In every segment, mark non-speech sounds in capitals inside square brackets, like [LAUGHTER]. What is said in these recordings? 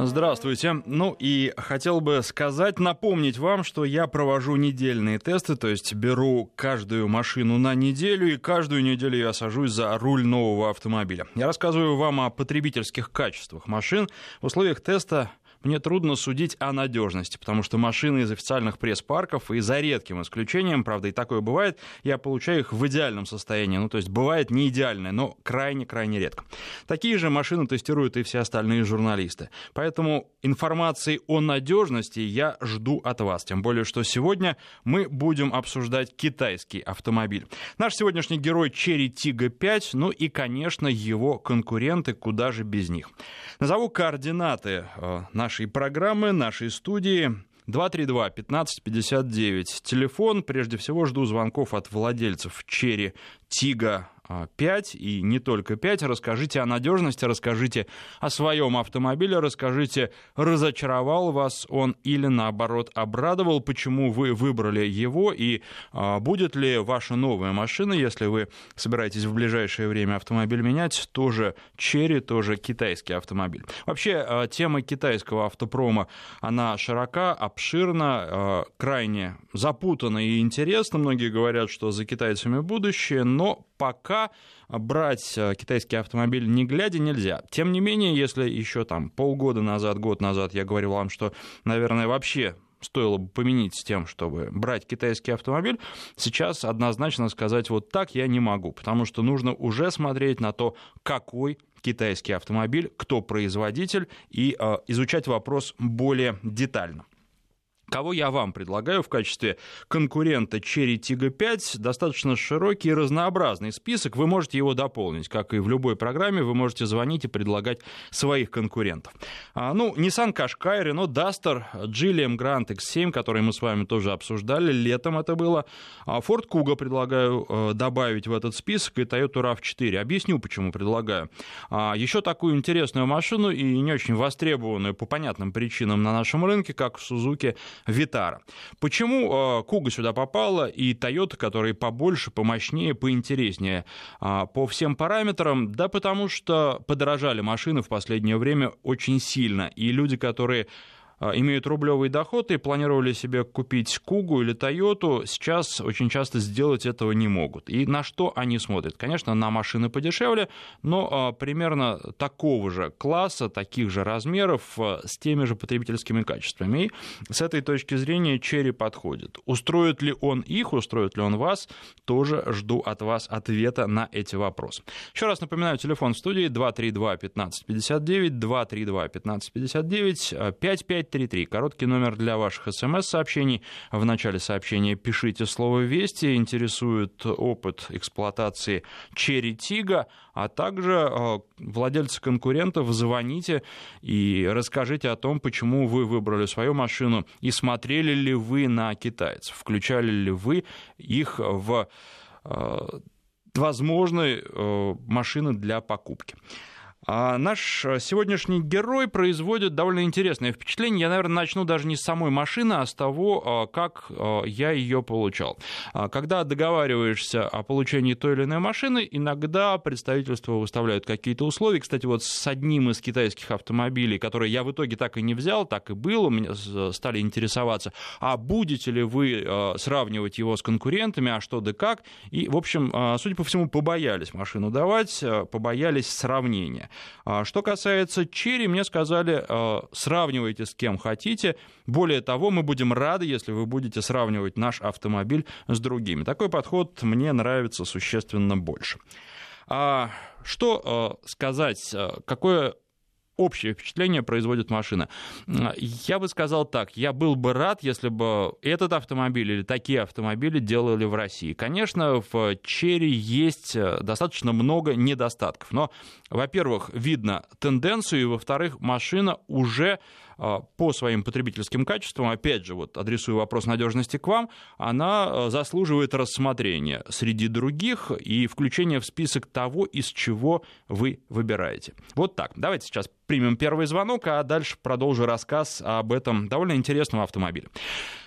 Здравствуйте. Ну и хотел бы сказать, напомнить вам, что я провожу недельные тесты, то есть беру каждую машину на неделю, и каждую неделю я сажусь за руль нового автомобиля. Я рассказываю вам о потребительских качествах машин. В условиях теста мне трудно судить о надежности, потому что машины из официальных пресс-парков, и за редким исключением, правда, и такое бывает, я получаю их в идеальном состоянии. Ну, то есть бывает не идеальное, но крайне-крайне редко. Такие же машины тестируют и все остальные журналисты. Поэтому информации о надежности я жду от вас. Тем более, что сегодня мы будем обсуждать китайский автомобиль. Наш сегодняшний герой Cherry Tiggo 5, ну и, конечно, его конкуренты, куда же без них. Назову координаты э, нашей программы, нашей студии. 232-1559. Телефон. Прежде всего жду звонков от владельцев Черри Тига 5 и не только 5. Расскажите о надежности, расскажите о своем автомобиле, расскажите, разочаровал вас он или наоборот обрадовал, почему вы выбрали его и а, будет ли ваша новая машина, если вы собираетесь в ближайшее время автомобиль менять, тоже Черри, тоже китайский автомобиль. Вообще, а, тема китайского автопрома, она широка, обширна, а, крайне запутана и интересна. Многие говорят, что за китайцами будущее, но пока брать э, китайский автомобиль не глядя нельзя. Тем не менее, если еще там полгода назад, год назад я говорил вам, что, наверное, вообще стоило бы поменять с тем, чтобы брать китайский автомобиль, сейчас однозначно сказать вот так я не могу, потому что нужно уже смотреть на то, какой китайский автомобиль, кто производитель, и э, изучать вопрос более детально. Кого я вам предлагаю в качестве конкурента Cherry Tiggo 5? Достаточно широкий и разнообразный список. Вы можете его дополнить. Как и в любой программе, вы можете звонить и предлагать своих конкурентов. А, ну, Nissan Qashqai, Renault Duster, Geely Grand X7, который мы с вами тоже обсуждали, летом это было. А Ford Kuga предлагаю э, добавить в этот список и Toyota RAV4. Объясню, почему предлагаю. А, еще такую интересную машину и не очень востребованную по понятным причинам на нашем рынке, как Suzuki Витара. Почему Куга сюда попала и Toyota, которые побольше, помощнее, поинтереснее а, по всем параметрам? Да потому что подорожали машины в последнее время очень сильно, и люди, которые имеют рублевый доход и планировали себе купить Кугу или Тойоту, сейчас очень часто сделать этого не могут. И на что они смотрят? Конечно, на машины подешевле, но а, примерно такого же класса, таких же размеров, а, с теми же потребительскими качествами. И с этой точки зрения Черри подходит. Устроит ли он их, устроит ли он вас, тоже жду от вас ответа на эти вопросы. Еще раз напоминаю, телефон в студии 232 1559, 232 1559, 55 5533. Короткий номер для ваших смс-сообщений. В начале сообщения пишите слово «Вести». Интересует опыт эксплуатации Черри Тига, а также э, владельцы конкурентов звоните и расскажите о том, почему вы выбрали свою машину и смотрели ли вы на китайцев, включали ли вы их в э, возможные э, машины для покупки. А наш э, сегодняшний герой производит довольно интересное впечатление. Я, наверное, начну даже не с самой машины, а с того, э, как э, я ее получал. А когда договариваешься о получении той или иной машины, иногда представительство выставляют какие-то условия. Кстати, вот с одним из китайских автомобилей, который я в итоге так и не взял, так и было, меня стали интересоваться, а будете ли вы сравнивать его с конкурентами, а что да как. И, в общем, судя по всему, побоялись машину давать, побоялись сравнения. А, что касается Черри, мне сказали, а, сравнивайте с кем хотите. Более того, мы будем рады, если вы будете сравнивать наш автомобиль с другими. Такой подход мне нравится существенно больше. А что сказать, какое общее впечатление производит машина. Я бы сказал так, я был бы рад, если бы этот автомобиль или такие автомобили делали в России. Конечно, в Черри есть э, достаточно много недостатков, но, во-первых, видно тенденцию, и, во-вторых, машина уже а, по своим потребительским качествам, опять же, вот адресую вопрос надежности к вам, она а, заслуживает рассмотрения среди других и включения в список того, из чего вы выбираете. Вот так. Давайте сейчас примем первый звонок, а дальше продолжу рассказ об этом довольно интересном автомобиле.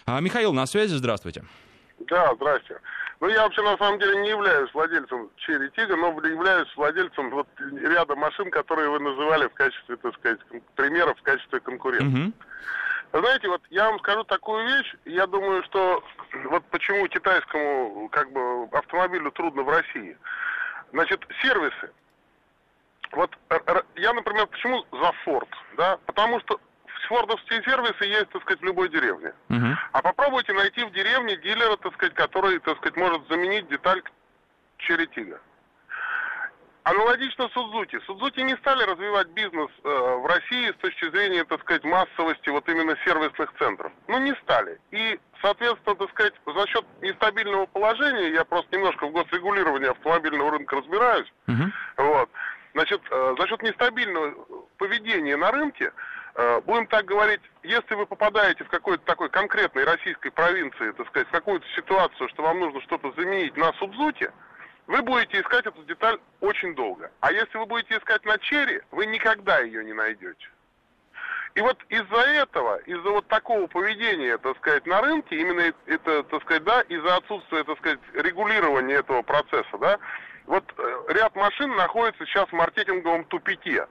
А, Михаил на связи, здравствуйте. Да, здрасте. Ну, я вообще на самом деле не являюсь владельцем Черри Тига, но являюсь владельцем вот ряда машин, которые вы называли в качестве, так сказать, примеров, в качестве конкурентов. Угу. Знаете, вот я вам скажу такую вещь, я думаю, что вот почему китайскому как бы автомобилю трудно в России. Значит, сервисы. Вот я, например, почему за Ford, да? Потому что фордовские сервисы есть, так сказать, в любой деревне. Uh-huh. А попробуйте найти в деревне дилера, так сказать, который, так сказать, может заменить деталь Черетига. Аналогично Судзуки. Судзуки не стали развивать бизнес э, в России с точки зрения, так сказать, массовости вот именно сервисных центров. Ну, не стали. И, соответственно, так сказать, за счет нестабильного положения, я просто немножко в госрегулировании автомобильного рынка разбираюсь, uh-huh. вот, значит, э, за счет нестабильного поведения на рынке, будем так говорить, если вы попадаете в какой-то такой конкретной российской провинции, так сказать, в какую-то ситуацию, что вам нужно что-то заменить на Судзуки, вы будете искать эту деталь очень долго. А если вы будете искать на черри, вы никогда ее не найдете. И вот из-за этого, из-за вот такого поведения, так сказать, на рынке, именно это, так сказать, да, из-за отсутствия, так сказать, регулирования этого процесса, да, вот э, ряд машин находится сейчас в маркетинговом тупике.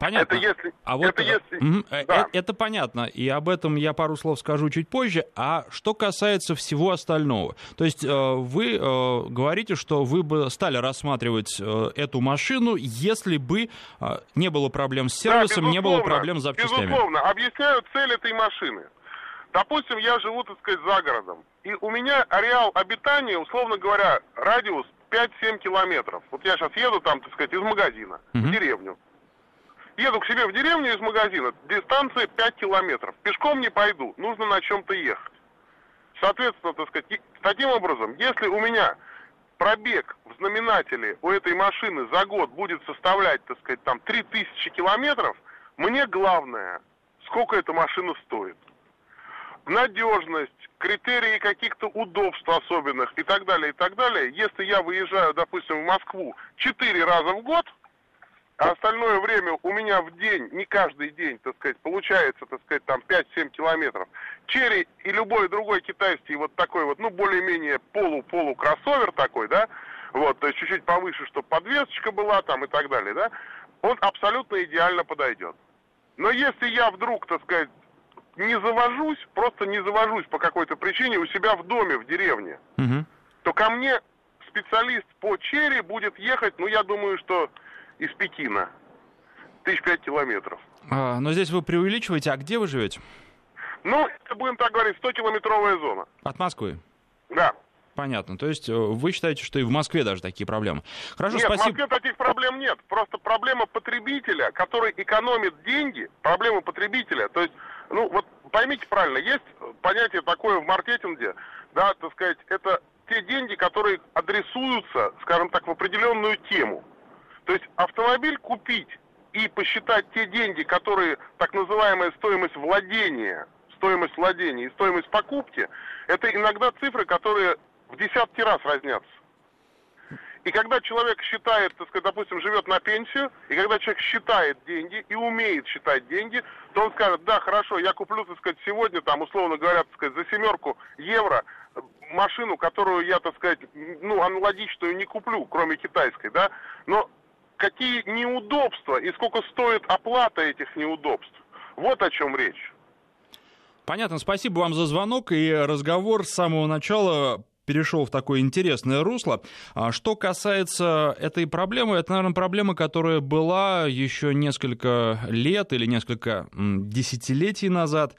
Понятно. Это если, а вот это, если, угу, да. это понятно, и об этом я пару слов скажу чуть позже. А что касается всего остального, то есть вы говорите, что вы бы стали рассматривать эту машину, если бы не было проблем с сервисом, да, не было проблем с запчастями. Безусловно. Объясняю цель этой машины. Допустим, я живу, так сказать, за городом, и у меня ареал обитания, условно говоря, радиус 5-7 километров. Вот я сейчас еду там, так сказать, из магазина угу. в деревню. Еду к себе в деревню из магазина, дистанция 5 километров. Пешком не пойду, нужно на чем-то ехать. Соответственно, так сказать, таким образом, если у меня пробег в знаменателе у этой машины за год будет составлять, так сказать, там 3000 километров, мне главное, сколько эта машина стоит. Надежность, критерии каких-то удобств особенных и так далее, и так далее. Если я выезжаю, допустим, в Москву 4 раза в год – а остальное время у меня в день, не каждый день, так сказать, получается, так сказать, там 5-7 километров. Черри и любой другой китайский вот такой вот, ну, более-менее полу-полу кроссовер такой, да, вот, то есть чуть-чуть повыше, чтобы подвесочка была там и так далее, да, он абсолютно идеально подойдет. Но если я вдруг, так сказать, не завожусь, просто не завожусь по какой-то причине у себя в доме, в деревне, угу. то ко мне специалист по черри будет ехать, ну, я думаю, что из Пекина. Тысяч пять километров. А, но здесь вы преувеличиваете. А где вы живете? Ну, будем так говорить, 100-километровая зона. От Москвы? Да. Понятно. То есть э, вы считаете, что и в Москве даже такие проблемы? Хорошо, нет, спасибо. в Москве таких проблем нет. Просто проблема потребителя, который экономит деньги, проблема потребителя. То есть, ну вот поймите правильно, есть понятие такое в маркетинге, да, так сказать, это те деньги, которые адресуются, скажем так, в определенную тему. То есть автомобиль купить и посчитать те деньги, которые так называемая стоимость владения, стоимость владения и стоимость покупки, это иногда цифры, которые в десятки раз разнятся. И когда человек считает, так сказать, допустим, живет на пенсию, и когда человек считает деньги и умеет считать деньги, то он скажет, да, хорошо, я куплю, так сказать, сегодня, там, условно говоря, так сказать, за семерку евро машину, которую я, так сказать, ну, аналогичную не куплю, кроме китайской, да, но какие неудобства и сколько стоит оплата этих неудобств. Вот о чем речь. Понятно, спасибо вам за звонок и разговор с самого начала перешел в такое интересное русло. А что касается этой проблемы, это, наверное, проблема, которая была еще несколько лет или несколько десятилетий назад,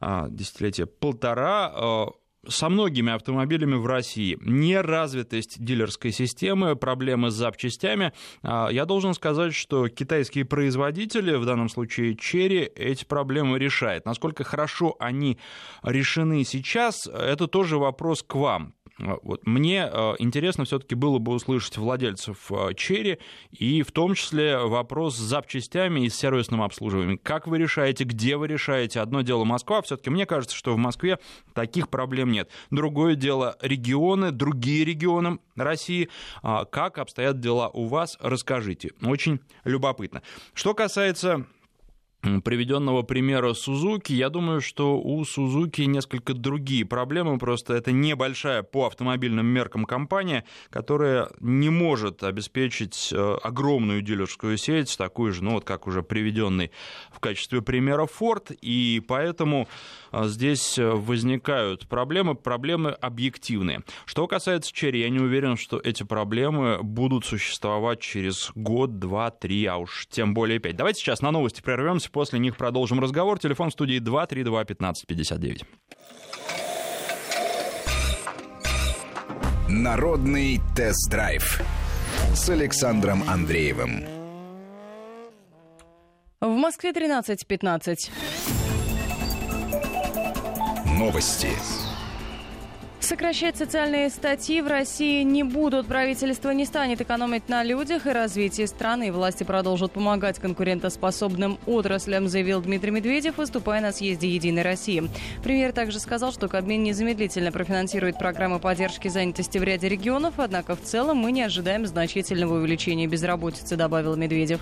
а, десятилетия полтора, а, со многими автомобилями в России. Неразвитость дилерской системы, проблемы с запчастями. А, я должен сказать, что китайские производители, в данном случае Черри, эти проблемы решают. Насколько хорошо они решены сейчас, это тоже вопрос к вам. А, вот. Мне а, интересно все-таки было бы услышать владельцев а, Черри и в том числе вопрос с запчастями и с сервисным обслуживанием. Как вы решаете, где вы решаете? Одно дело Москва, все-таки мне кажется, что в Москве таких проблем нет. Другое дело регионы, другие регионы России. Как обстоят дела у вас, расскажите. Очень любопытно. Что касается приведенного примера Сузуки, я думаю, что у Сузуки несколько другие проблемы, просто это небольшая по автомобильным меркам компания, которая не может обеспечить э, огромную дилерскую сеть, такую же, ну вот как уже приведенный в качестве примера Ford, и поэтому здесь возникают проблемы, проблемы объективные. Что касается Черри, я не уверен, что эти проблемы будут существовать через год, два, три, а уж тем более пять. Давайте сейчас на новости прервемся, После них продолжим разговор. Телефон в студии 232 1559. Народный тест-драйв с Александром Андреевым. В Москве 13.15. Новости. Сокращать социальные статьи в России не будут. Правительство не станет экономить на людях и развитии страны. Власти продолжат помогать конкурентоспособным отраслям, заявил Дмитрий Медведев, выступая на съезде «Единой России». Премьер также сказал, что Кабмин незамедлительно профинансирует программы поддержки занятости в ряде регионов, однако в целом мы не ожидаем значительного увеличения безработицы, добавил Медведев.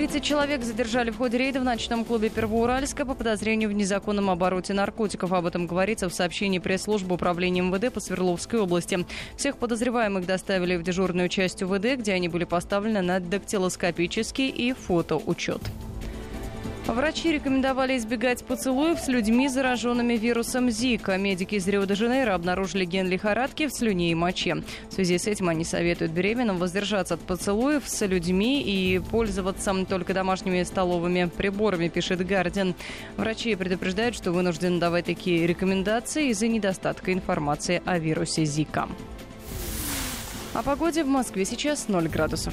30 человек задержали в ходе рейда в ночном клубе Первоуральска по подозрению в незаконном обороте наркотиков. Об этом говорится в сообщении пресс-службы управления МВД по Свердловской области. Всех подозреваемых доставили в дежурную часть УВД, где они были поставлены на дактилоскопический и фотоучет. Врачи рекомендовали избегать поцелуев с людьми, зараженными вирусом Зика. Медики из Рио-де-Жанейро обнаружили ген лихорадки в слюне и моче. В связи с этим они советуют беременным воздержаться от поцелуев с людьми и пользоваться только домашними столовыми приборами, пишет Гардиан. Врачи предупреждают, что вынуждены давать такие рекомендации из-за недостатка информации о вирусе Зика. О погоде в Москве сейчас 0 градусов.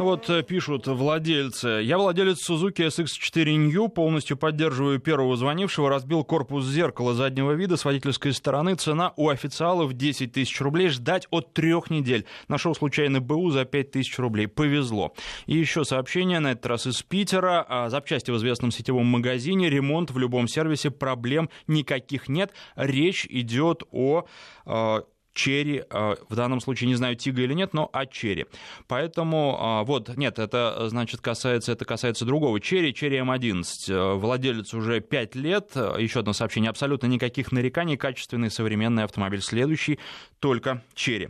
Вот э, пишут владельцы. Я владелец Suzuki SX4 New, полностью поддерживаю первого звонившего, разбил корпус зеркала заднего вида с водительской стороны. Цена у официалов 10 тысяч рублей. Ждать от трех недель. Нашел случайно БУ за 5 тысяч рублей. Повезло. И еще сообщение, на этот раз из Питера. А, запчасти в известном сетевом магазине. Ремонт в любом сервисе. Проблем никаких нет. Речь идет о а, черри, а, в данном случае не знаю, тига или нет, но о черри. Поэтому, а, вот, нет, это, значит, касается, это касается другого черри, черри М11. Э, владелец уже 5 лет, еще одно сообщение, абсолютно никаких нареканий, качественный современный автомобиль. Следующий только черри.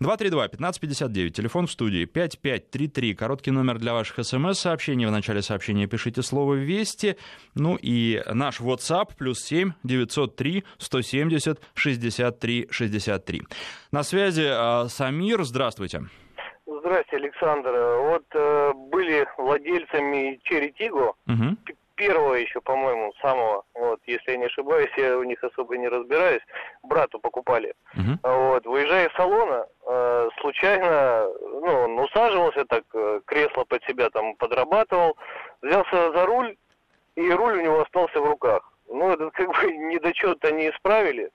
232-1559, телефон в студии 5533, короткий номер для ваших смс-сообщений. В начале сообщения пишите слово «Вести». Ну и наш WhatsApp плюс 7 903 170 63 63. На связи э, Самир, здравствуйте. Здравствуйте, Александр. Вот э, были владельцами Черри Тиго, угу. первого еще, по-моему, самого, вот, если я не ошибаюсь, я у них особо не разбираюсь, брату покупали. Угу. Вот, выезжая из салона, э, случайно, ну, он усаживался так, э, кресло под себя там подрабатывал, взялся за руль, и руль у него остался в руках. Ну, этот как бы [LAUGHS] недочет они исправили,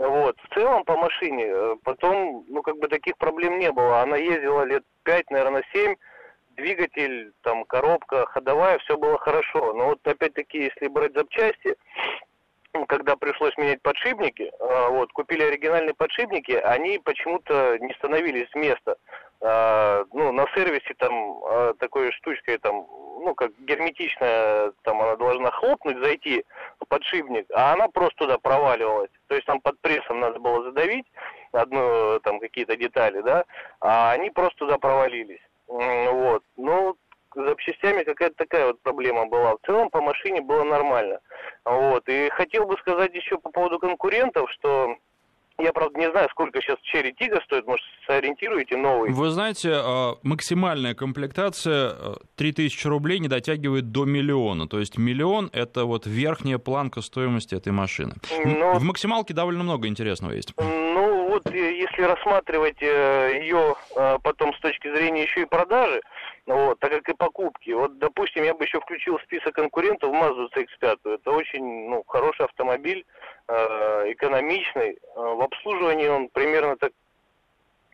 вот. В целом по машине э, потом, ну, как бы таких проблем не было. Она ездила лет пять, наверное, семь. Двигатель, там, коробка, ходовая, все было хорошо. Но вот опять-таки, если брать запчасти, когда пришлось менять подшипники, э, вот, купили оригинальные подшипники, они почему-то не становились с места. Э, ну, на сервисе там такой штучкой там ну, как герметичная, там она должна хлопнуть, зайти в подшипник, а она просто туда проваливалась. То есть там под прессом надо было задавить одну, там какие-то детали, да, а они просто туда провалились. Вот. Ну, с запчастями какая-то такая вот проблема была. В целом по машине было нормально. Вот. И хотел бы сказать еще по поводу конкурентов, что я, правда, не знаю, сколько сейчас Черри Тига стоит, может, сориентируете новый? Вы знаете, а, максимальная комплектация 3000 а, рублей не дотягивает до миллиона. То есть миллион — это вот верхняя планка стоимости этой машины. Но... Ну, В максималке довольно много интересного есть. Ну, вот э, если рассматривать э, ее э, потом с точки зрения еще и продажи, вот, так как и покупки. Вот, допустим, я бы еще включил в список конкурентов Mazda CX-5. Это очень ну, хороший автомобиль, экономичный. В обслуживании он примерно так,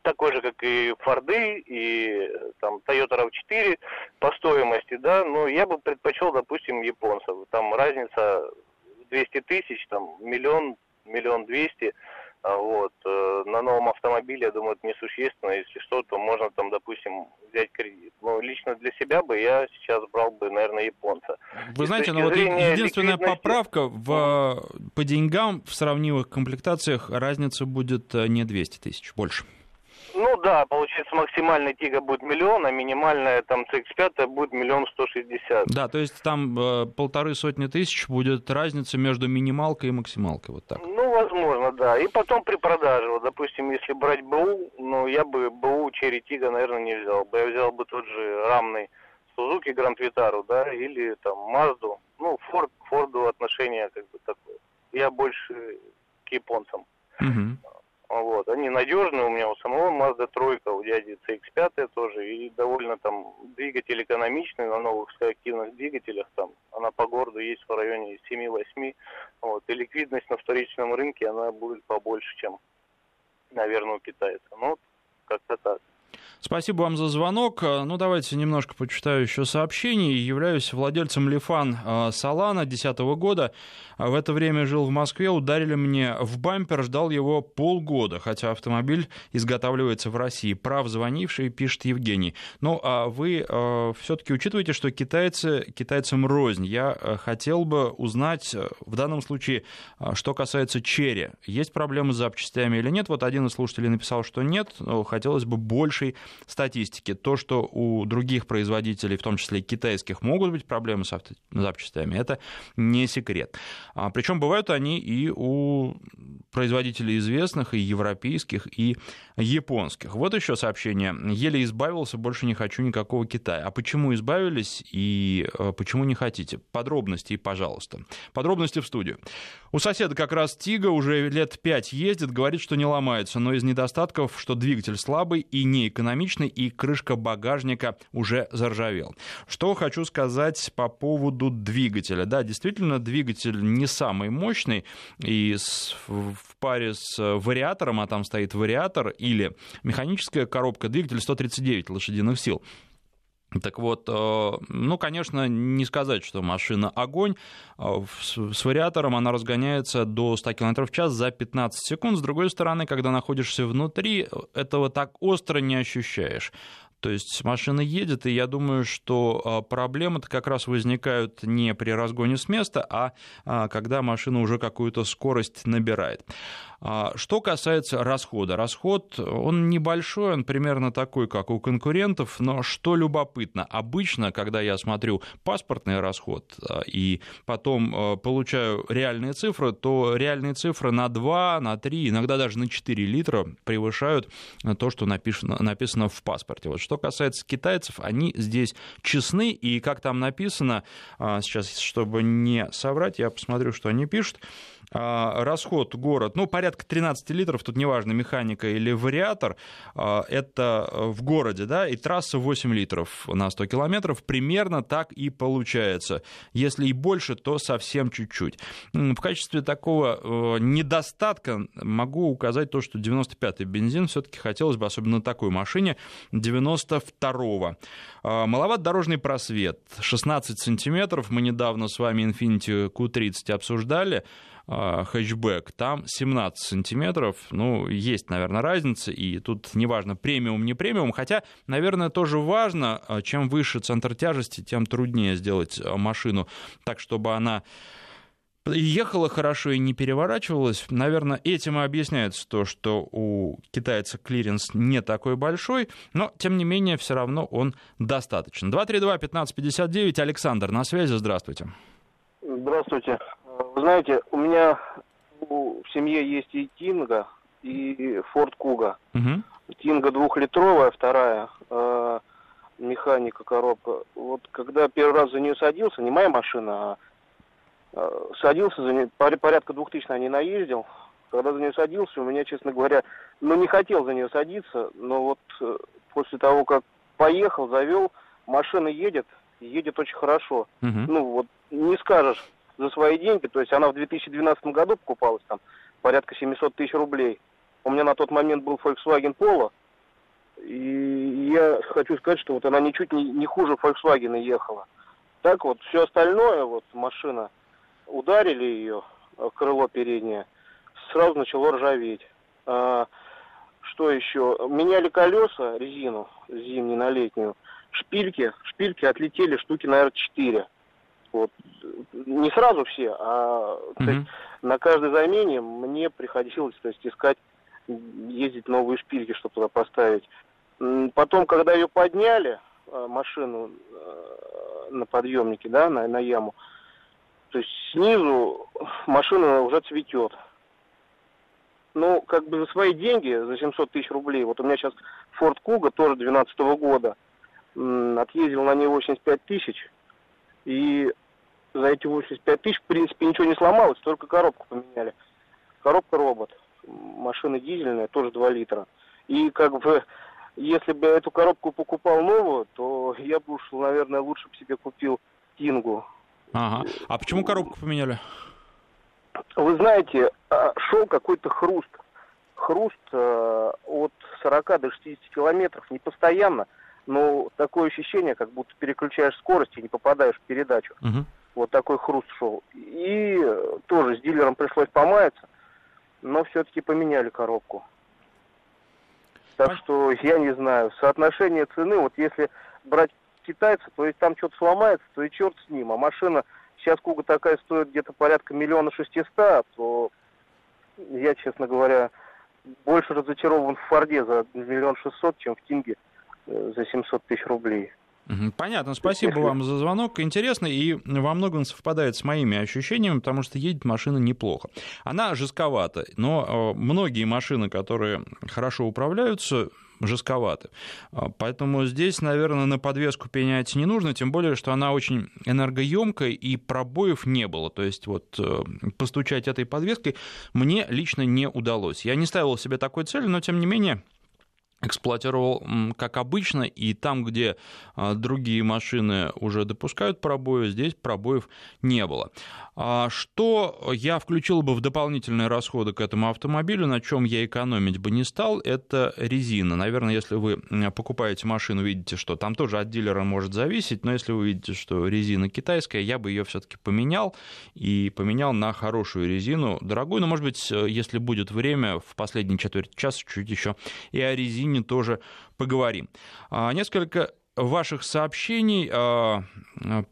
такой же, как и Форды, и там Toyota RAV4 по стоимости, да, но я бы предпочел, допустим, японцев. Там разница 200 тысяч, там миллион миллион двести. Вот. Э, на новом автомобиле, я думаю, это несущественно. Если что, то можно там, допустим, взять кредит. Но лично для себя бы я сейчас брал бы, наверное, японца. Вы знаете, ну вот единственная ликвидности... поправка в, по деньгам в сравнимых комплектациях разница будет э, не 200 тысяч, больше. Ну да, получается максимальная Тига будет миллион, а минимальная там CX-5 будет миллион сто шестьдесят. Да, то есть там э, полторы сотни тысяч будет разница между минималкой и максималкой, вот так. Ну, возможно, да. И потом при продаже, вот, допустим, если брать БУ, ну, я бы БУ Черри Тига, наверное, не взял бы. Я взял бы тот же рамный Сузуки Гранд Витару, да, или там Мазду. Ну, Форд, Форду отношение как бы такое. Я больше к японцам. Угу. Вот. Они надежные, у меня у самого Mazda тройка, у дяди CX-5 тоже, и довольно там двигатель экономичный на новых активных двигателях, там она по городу есть в районе 7-8, вот, и ликвидность на вторичном рынке, она будет побольше, чем, наверное, у китайца. Ну, как-то так. Спасибо вам за звонок. Ну, давайте немножко почитаю еще сообщений. Являюсь владельцем Лифан Салана 2010 года. В это время жил в Москве, ударили мне в бампер, ждал его полгода, хотя автомобиль изготавливается в России. Прав звонивший, пишет Евгений. Ну, а вы э, все-таки учитываете, что китайцы китайцам рознь. Я э, хотел бы узнать э, в данном случае, э, что касается черри. Есть проблемы с запчастями или нет? Вот один из слушателей написал, что нет, хотелось бы большей статистики. То, что у других производителей, в том числе китайских, могут быть проблемы с запчастями, это не секрет. А, Причем бывают они и у производителей известных, и европейских, и японских. Вот еще сообщение. Еле избавился, больше не хочу никакого Китая. А почему избавились и э, почему не хотите? Подробности, пожалуйста. Подробности в студию. У соседа как раз Тига уже лет пять ездит, говорит, что не ломается, но из недостатков, что двигатель слабый и неэкономичный, и крышка багажника уже заржавел. Что хочу сказать по поводу двигателя. Да, действительно, двигатель не самый мощный, и в паре с вариатором, а там стоит вариатор, или механическая коробка, двигатель 139 лошадиных сил. Так вот, э, ну, конечно, не сказать, что машина огонь. Э, с вариатором она разгоняется до 100 км в час за 15 секунд. С другой стороны, когда находишься внутри, этого так остро не ощущаешь. То есть машина едет, и я думаю, что а, проблемы-то как раз возникают не при разгоне с места, а, а когда машина уже какую-то скорость набирает. А, что касается расхода. Расход, он небольшой, он примерно такой, как у конкурентов, но что любопытно, обычно, когда я смотрю паспортный расход и потом получаю реальные цифры, то реальные цифры на 2, на 3, иногда даже на 4 литра превышают то, что написано, написано в паспорте. Вот что касается китайцев, они здесь честны, и как там написано, а, сейчас, чтобы не соврать, я посмотрю, что они пишут, расход город, ну, порядка 13 литров, тут неважно, механика или вариатор, а, это в городе, да, и трасса 8 литров на 100 километров, примерно так и получается. Если и больше, то совсем чуть-чуть. В качестве такого э, недостатка могу указать то, что 95-й бензин все-таки хотелось бы, особенно на такой машине, 92-го. А, маловат дорожный просвет, 16 сантиметров, мы недавно с вами Infiniti Q30 обсуждали, а, хэтчбэк, там 17 сантиметров, ну, есть, наверное, разница, и тут неважно, премиум, не премиум, хотя, наверное, тоже важно, а, чем выше центр тяжести, тем труднее сделать а, машину так, чтобы она ехала хорошо и не переворачивалась. Наверное, этим и объясняется то, что у китайца клиренс не такой большой, но, тем не менее, все равно он достаточен. 232-1559, Александр на связи, здравствуйте. Здравствуйте. Вы знаете, у меня в семье есть и Тинга, и Форд Куга. Угу. Тинга двухлитровая, вторая э, механика, коробка. Вот когда первый раз за нее садился, не моя машина, а э, садился за нее, порядка двух тысяч на ней наездил. Когда за нее садился, у меня, честно говоря, ну не хотел за нее садиться, но вот э, после того, как поехал, завел, машина едет, едет очень хорошо. Угу. Ну вот не скажешь, за свои деньги. То есть она в 2012 году покупалась там порядка 700 тысяч рублей. У меня на тот момент был Volkswagen Polo. И я хочу сказать, что вот она ничуть не, не хуже Volkswagen ехала. Так вот, все остальное, вот машина, ударили ее, э, крыло переднее, сразу начало ржаветь. А, что еще? Меняли колеса, резину зимнюю на летнюю. Шпильки, шпильки отлетели штуки, наверное, 4. Вот. Не сразу все, а mm-hmm. на каждой замене мне приходилось то есть, искать, ездить новые шпильки, чтобы туда поставить. Потом, когда ее подняли, а, машину э, на подъемнике, да, на, на яму, то есть снизу машина уже цветет. Ну, как бы за свои деньги, за 700 тысяч рублей, вот у меня сейчас Ford Kuga, тоже 12 года, отъездил на ней 85 тысяч, и за эти 85 тысяч, в принципе, ничего не сломалось, только коробку поменяли. Коробка робот, машина дизельная, тоже 2 литра. И как бы, если бы эту коробку покупал новую, то я бы уж, наверное, лучше бы себе купил Тингу. Ага. А почему коробку поменяли? Вы знаете, а, шел какой-то хруст. Хруст э, от 40 до 60 километров, не постоянно, но такое ощущение, как будто переключаешь скорость и не попадаешь в передачу. Угу. Вот такой хруст шел. И тоже с дилером пришлось помаяться, но все-таки поменяли коробку. Так что я не знаю, соотношение цены, вот если брать китайца, то есть там что-то сломается, то и черт с ним. А машина, сейчас Куга такая стоит где-то порядка миллиона шестиста, то я, честно говоря, больше разочарован в Форде за миллион шестьсот, чем в Тинге э, за 700 тысяч рублей. Понятно, спасибо вам за звонок. Интересно и во многом совпадает с моими ощущениями, потому что едет машина неплохо. Она жестковата, но э, многие машины, которые хорошо управляются, жестковаты. А, поэтому здесь, наверное, на подвеску пенять не нужно, тем более, что она очень энергоемкая и пробоев не было. То есть вот э, постучать этой подвеской мне лично не удалось. Я не ставил себе такой цели, но тем не менее эксплуатировал как обычно, и там, где а, другие машины уже допускают пробои, здесь пробоев не было. А что я включил бы в дополнительные расходы к этому автомобилю, на чем я экономить бы не стал, это резина. Наверное, если вы покупаете машину, видите, что там тоже от дилера может зависеть, но если вы видите, что резина китайская, я бы ее все-таки поменял и поменял на хорошую резину, дорогую, но, может быть, если будет время, в последней четверть часа чуть еще и о резине тоже поговорим. А, несколько ваших сообщений. А,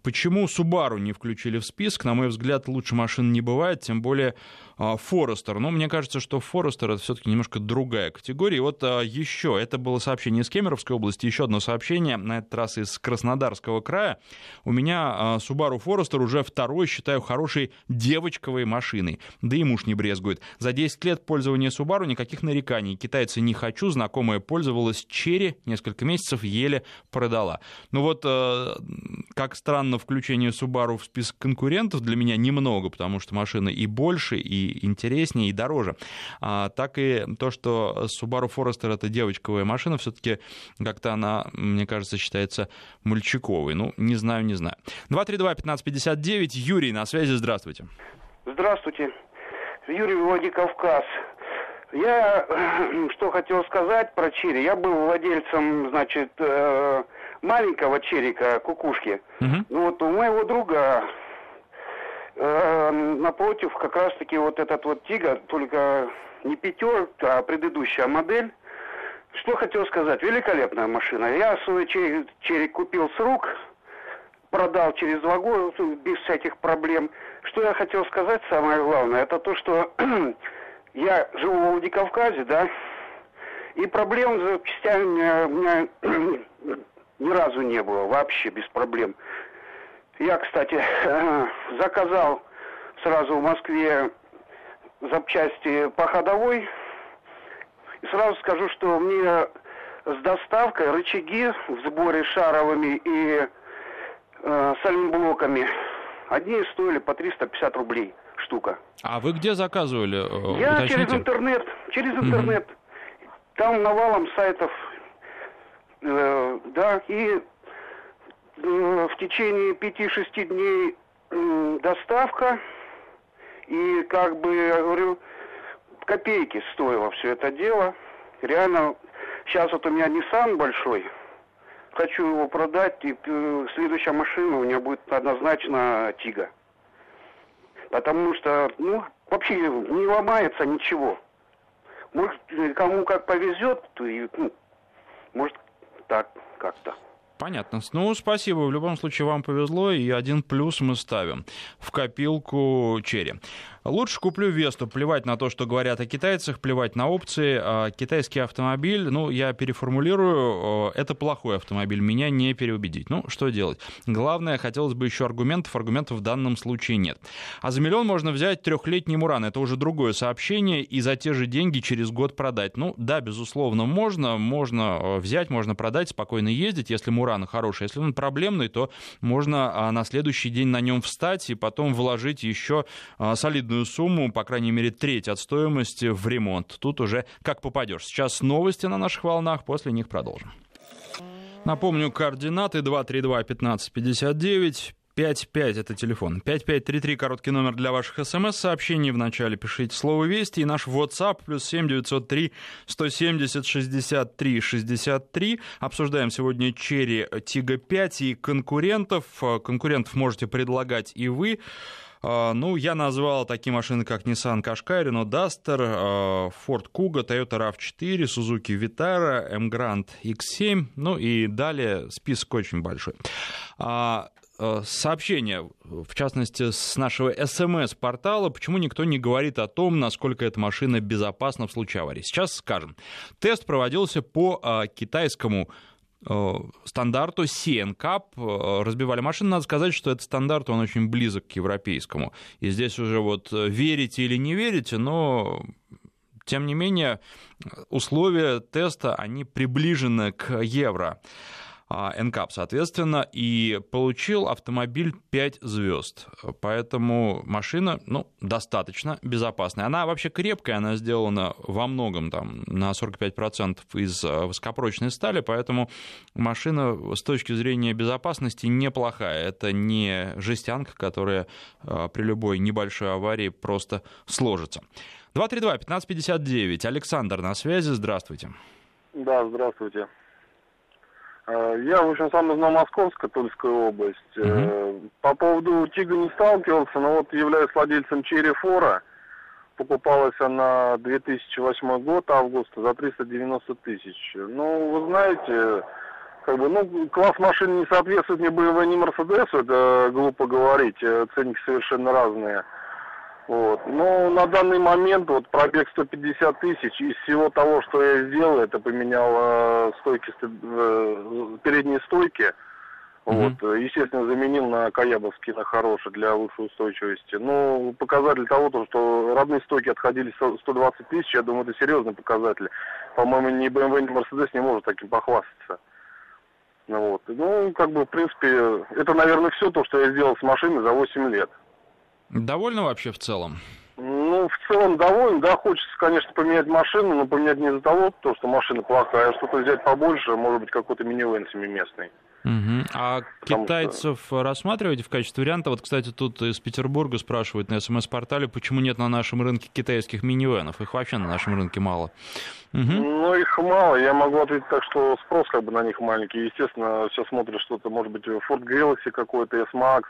почему Subaru не включили в список? На мой взгляд, лучше машин не бывает, тем более Форестер. Но мне кажется, что Форестер это все-таки немножко другая категория. И вот а, еще, это было сообщение из Кемеровской области, еще одно сообщение, на этот раз из Краснодарского края. У меня а, Subaru Forester уже второй, считаю, хорошей девочковой машиной. Да и муж не брезгует. За 10 лет пользования Subaru никаких нареканий. Китайцы не хочу, знакомая пользовалась Черри, несколько месяцев еле продала. Ну вот, а, как странно включение Subaru в список конкурентов для меня немного, потому что машина и больше, и интереснее, и дороже. А, так и то, что Subaru Forester это девочковая машина, все-таки как-то она, мне кажется, считается мальчиковой. Ну, не знаю, не знаю. 232-1559, Юрий на связи, здравствуйте. Здравствуйте. Юрий Владикавказ. Я [CLEARS THROAT] что хотел сказать про Черри. Я был владельцем, значит, э, маленького черика, кукушки. Угу. Вот у моего друга Э, напротив, как раз-таки вот этот вот Тига, только не пятерка, а предыдущая модель. Что хотел сказать, великолепная машина. Я свой черик, черик купил с рук, продал через два года без всяких проблем. Что я хотел сказать, самое главное, это то, что [CLEARS THROAT] я живу в Владикавказе, да, и проблем с запчастями у у меня [CLEARS THROAT] ни разу не было, вообще без проблем. Я, кстати, [CLEARS THROAT] заказал сразу в Москве запчасти по ходовой. И сразу скажу, что мне с доставкой рычаги в сборе шаровыми и э, сальмблоками одни стоили по 350 рублей штука. А вы где заказывали? Э, Я уточните? через интернет. Через интернет. Mm-hmm. Там навалом сайтов. Э, да, и в течение 5-6 дней доставка. И как бы, я говорю, копейки стоило все это дело. Реально, сейчас вот у меня Nissan большой. Хочу его продать, и э, следующая машина у меня будет однозначно Тига. Потому что, ну, вообще не ломается ничего. Может, кому как повезет, и, ну, может, так как-то. Понятно. Ну, спасибо. В любом случае, вам повезло, и один плюс мы ставим в копилку Черри. Лучше куплю Весту, плевать на то, что говорят о китайцах, плевать на опции. А китайский автомобиль, ну, я переформулирую, это плохой автомобиль, меня не переубедить. Ну, что делать? Главное, хотелось бы еще аргументов, аргументов в данном случае нет. А за миллион можно взять трехлетний Муран, это уже другое сообщение, и за те же деньги через год продать. Ну, да, безусловно, можно, можно взять, можно продать, спокойно ездить, если Муран хороший. Если он проблемный, то можно а, на следующий день на нем встать и потом вложить еще а, солидную солидную сумму, по крайней мере, треть от стоимости в ремонт. Тут уже как попадешь. Сейчас новости на наших волнах, после них продолжим. Напомню, координаты 232-1559. 55 это телефон. 5533 короткий номер для ваших смс-сообщений. Вначале пишите слово «Вести». И наш WhatsApp плюс 7903 170 63 63. Обсуждаем сегодня Черри Тига 5 и конкурентов. Конкурентов можете предлагать и вы. А, ну, я назвал такие машины, как Nissan Qashqai, Renault Duster, а, Ford Kuga, Toyota RAV4, Suzuki Vitara, M Grand X7, ну и далее список очень большой а, сообщение, в частности, с нашего СМС-портала, почему никто не говорит о том, насколько эта машина безопасна в случае аварии. Сейчас скажем. Тест проводился по китайскому стандарту CNCAP э, разбивали машины. Надо сказать, что этот стандарт, он очень близок к европейскому. И здесь уже вот э, верите или не верите, но тем не менее условия теста, они приближены к евро. NCAP, соответственно, и получил автомобиль 5 звезд. Поэтому машина, ну, достаточно безопасная. Она вообще крепкая, она сделана во многом там на 45% из э, высокопрочной стали, поэтому машина с точки зрения безопасности неплохая. Это не жестянка, которая э, при любой небольшой аварии просто сложится. 232-1559. Александр на связи. Здравствуйте. Да, здравствуйте. Э, я, в общем, сам из Новомосковска, Тульская область. Угу. По поводу Тига не сталкивался, но вот являюсь владельцем Черри Фора. Покупалась она 2008 год, августа, за 390 тысяч. Ну, вы знаете, как бы, ну, класс машин не соответствует ни BMW, ни Мерседесу, это глупо говорить, э, ценники совершенно разные. Вот. Но на данный момент вот пробег 150 тысяч. Из всего того, что я сделал, это поменял э, стойки, э, передние стойки. Mm-hmm. Вот, естественно, заменил на Каябовские, на хорошие для лучшей устойчивости. Ну, показатель того, то, что родные стойки отходили 120 тысяч, я думаю, это серьезный показатель. По-моему, ни BMW, ни Mercedes не может таким похвастаться. Ну, вот. ну, как бы, в принципе, это, наверное, все то, что я сделал с машиной за 8 лет. Довольны вообще в целом? Ну, в целом доволен, да, хочется, конечно, поменять машину, но поменять не из-за того, то, что машина плохая, а что-то взять побольше, может быть, какой-то минивэн семиместный. Угу. А Потому китайцев что... рассматриваете в качестве варианта? Вот, кстати, тут из Петербурга спрашивают на СМС-портале, почему нет на нашем рынке китайских минивенов? Их вообще на нашем рынке мало. Угу. Ну, их мало. Я могу ответить так, что спрос как бы на них маленький. Естественно, все смотрят что-то, может быть, Ford Galaxy какой-то, S-Max,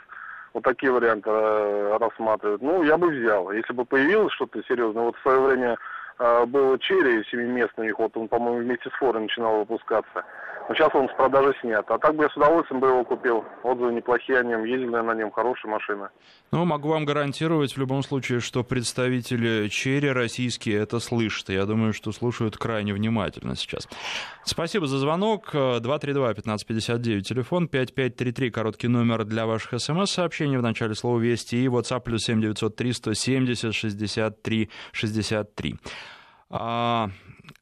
вот такие варианты э, рассматривают. Ну, я бы взял. Если бы появилось что-то серьезное. Вот в свое время был Черри семиместный, вот он, по-моему, вместе с Форой начинал выпускаться. Но сейчас он с продажи снят. А так бы я с удовольствием бы его купил. Отзывы неплохие о нем, ездил я на нем, хорошая машина. Ну, могу вам гарантировать в любом случае, что представители Черри российские это слышат. Я думаю, что слушают крайне внимательно сейчас. Спасибо за звонок. 232-1559, телефон 5533, короткий номер для ваших смс-сообщений в начале слова «Вести» и WhatsApp плюс 7903 170 63 63. А,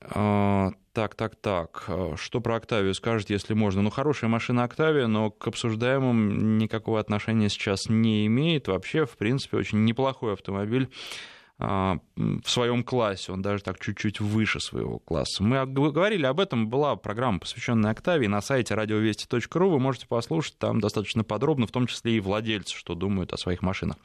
а, так, так, так. Что про Октавию скажете, если можно? Ну, хорошая машина Октавия, но к обсуждаемым никакого отношения сейчас не имеет. Вообще, в принципе, очень неплохой автомобиль а, в своем классе, он даже так чуть-чуть выше своего класса. Мы говорили об этом, была программа, посвященная Октавии, на сайте радиовести.ру, вы можете послушать, там достаточно подробно, в том числе и владельцы, что думают о своих машинах.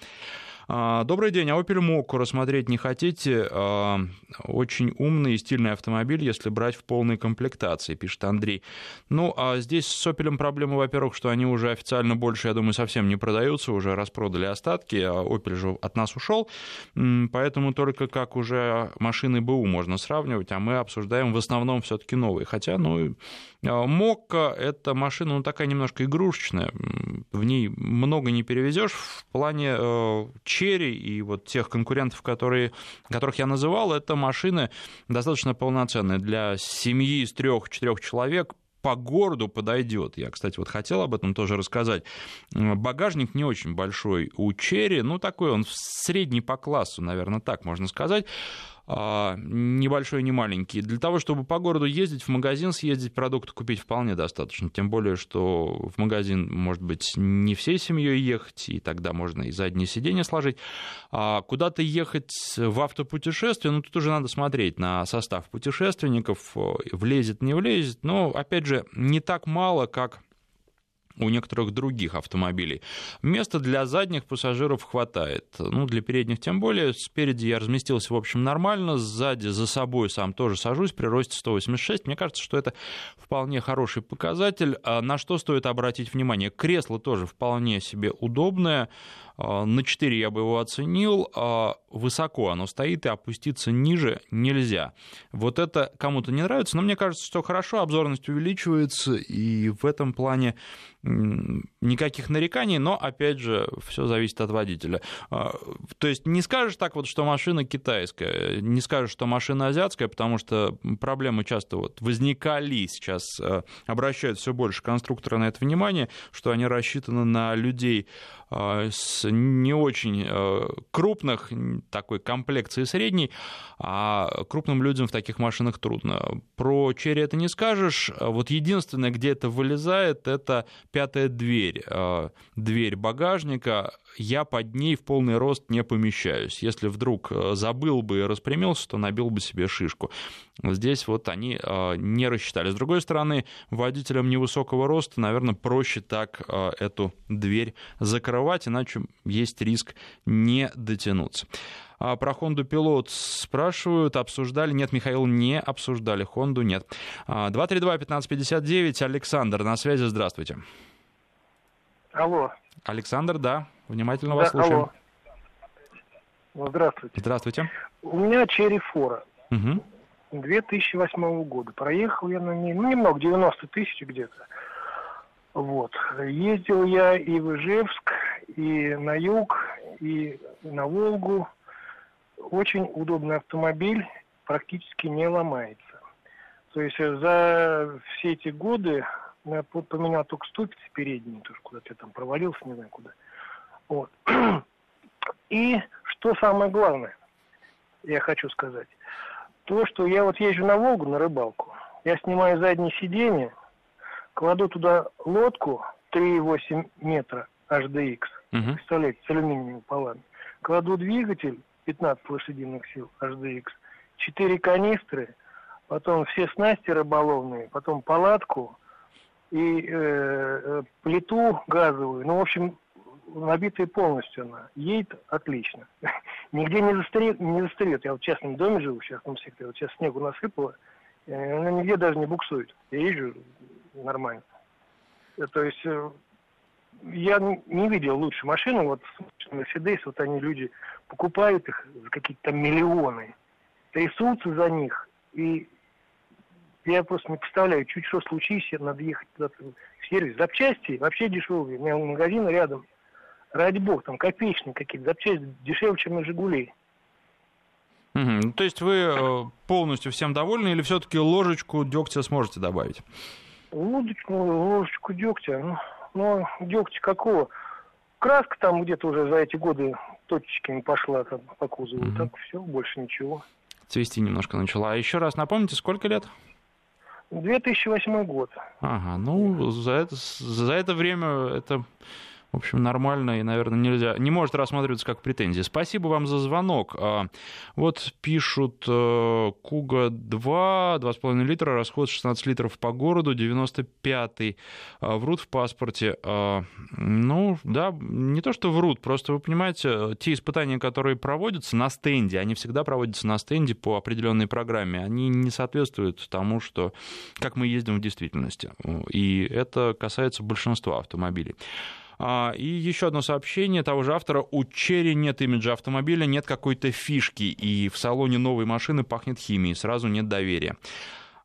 А, добрый день. А Opel Mokka рассмотреть не хотите? А, очень умный и стильный автомобиль, если брать в полной комплектации, пишет Андрей. Ну, а здесь с Opel проблема, во-первых, что они уже официально больше, я думаю, совсем не продаются, уже распродали остатки, а Opel же от нас ушел, поэтому только как уже машины БУ можно сравнивать, а мы обсуждаем в основном все-таки новые. Хотя, ну, Мокка — это машина, ну, такая немножко игрушечная, в ней много не перевезешь в плане черри и вот тех конкурентов, которые, которых я называл, это машины достаточно полноценные для семьи из трех-четырех человек, по городу подойдет. Я, кстати, вот хотел об этом тоже рассказать. Багажник не очень большой у Черри, ну такой он средний по классу, наверное, так можно сказать. А, небольшой, не маленький. Для того, чтобы по городу ездить, в магазин съездить, продукты купить вполне достаточно. Тем более, что в магазин, может быть, не всей семьей ехать, и тогда можно и заднее сиденье сложить. А куда-то ехать в автопутешествие, ну, тут уже надо смотреть на состав путешественников, влезет, не влезет. Но, опять же, не так мало, как у некоторых других автомобилей. Места для задних пассажиров хватает. Ну, для передних тем более. Спереди я разместился, в общем, нормально. Сзади за собой сам тоже сажусь при росте 186. Мне кажется, что это вполне хороший показатель. А на что стоит обратить внимание? Кресло тоже вполне себе удобное. А, на 4 я бы его оценил. А, высоко оно стоит, и опуститься ниже нельзя. Вот это кому-то не нравится, но мне кажется, что хорошо, обзорность увеличивается, и в этом плане никаких нареканий, но, опять же, все зависит от водителя. А, то есть не скажешь так вот, что машина китайская, не скажешь, что машина азиатская, потому что проблемы часто вот возникали, сейчас обращают все больше конструкторы на это внимание, что они рассчитаны на людей с не очень э, крупных, такой комплекции средней, а крупным людям в таких машинах трудно. Про черри это не скажешь. Вот единственное, где это вылезает, это пятая дверь. Э, дверь багажника. Я под ней в полный рост не помещаюсь. Если вдруг забыл бы и распрямился, то набил бы себе шишку. Здесь вот они не рассчитали. С другой стороны, водителям невысокого роста, наверное, проще так эту дверь закрывать закрывать, иначе есть риск не дотянуться. А про Хонду Пилот спрашивают, обсуждали? Нет, Михаил, не обсуждали. Хонду нет. 232-1559, а, Александр на связи, здравствуйте. Алло. Александр, да, внимательно да, вас слушаем. Алло. Ну, здравствуйте. Здравствуйте. У меня Черри Фора. Угу. 2008 года. Проехал я на ней, ну, немного, 90 тысяч где-то. Вот. Ездил я и в Ижевск, и на юг, и на Волгу. Очень удобный автомобиль, практически не ломается. То есть за все эти годы я поменял только ступицы передние, тоже куда-то я там провалился, не знаю куда. Вот. [CLEARS THROAT] И что самое главное, я хочу сказать, то, что я вот езжу на Волгу на рыбалку, я снимаю заднее сиденье, кладу туда лодку 3,8 метра HDX, угу. представляете, с алюминиевыми полами. Кладу двигатель 15 лошадиных сил HDX, 4 канистры, потом все снасти рыболовные, потом палатку и э, э плиту газовую. Ну, в общем, набитая полностью она. Едет отлично. [LAUGHS] Нигде не застреет, не застреет. Я в частном доме живу, в частном секторе. Вот сейчас снегу насыпало. Э, она нигде даже не буксует. Я езжу нормально. Э, то есть я не видел лучше машину, вот Мерседес, вот они люди покупают их за какие-то там миллионы, трясутся за них, и я просто не представляю, чуть что случится, надо ехать туда в сервис. Запчасти вообще дешевые, у меня магазин рядом, ради бога, там копеечные какие-то запчасти, дешевле, чем на «Жигулей». Угу. То есть вы э, полностью всем довольны или все-таки ложечку дегтя сможете добавить? Ложечку, ложечку дегтя. Ну, ну, дегтя какого? Краска там где-то уже за эти годы точечками пошла там по кузову. Угу. Так все, больше ничего. Цвести немножко начала. А еще раз напомните, сколько лет? 2008 год. Ага, ну за это, за это время это в общем, нормально и, наверное, нельзя, не может рассматриваться как претензия. Спасибо вам за звонок. А, вот пишут э, Куга 2, 2,5 литра, расход 16 литров по городу, 95-й. А, врут в паспорте. А, ну, да, не то, что врут, просто вы понимаете, те испытания, которые проводятся на стенде, они всегда проводятся на стенде по определенной программе, они не соответствуют тому, что, как мы ездим в действительности. И это касается большинства автомобилей. А, и еще одно сообщение того же автора. У Черри нет имиджа автомобиля, нет какой-то фишки, и в салоне новой машины пахнет химией, сразу нет доверия.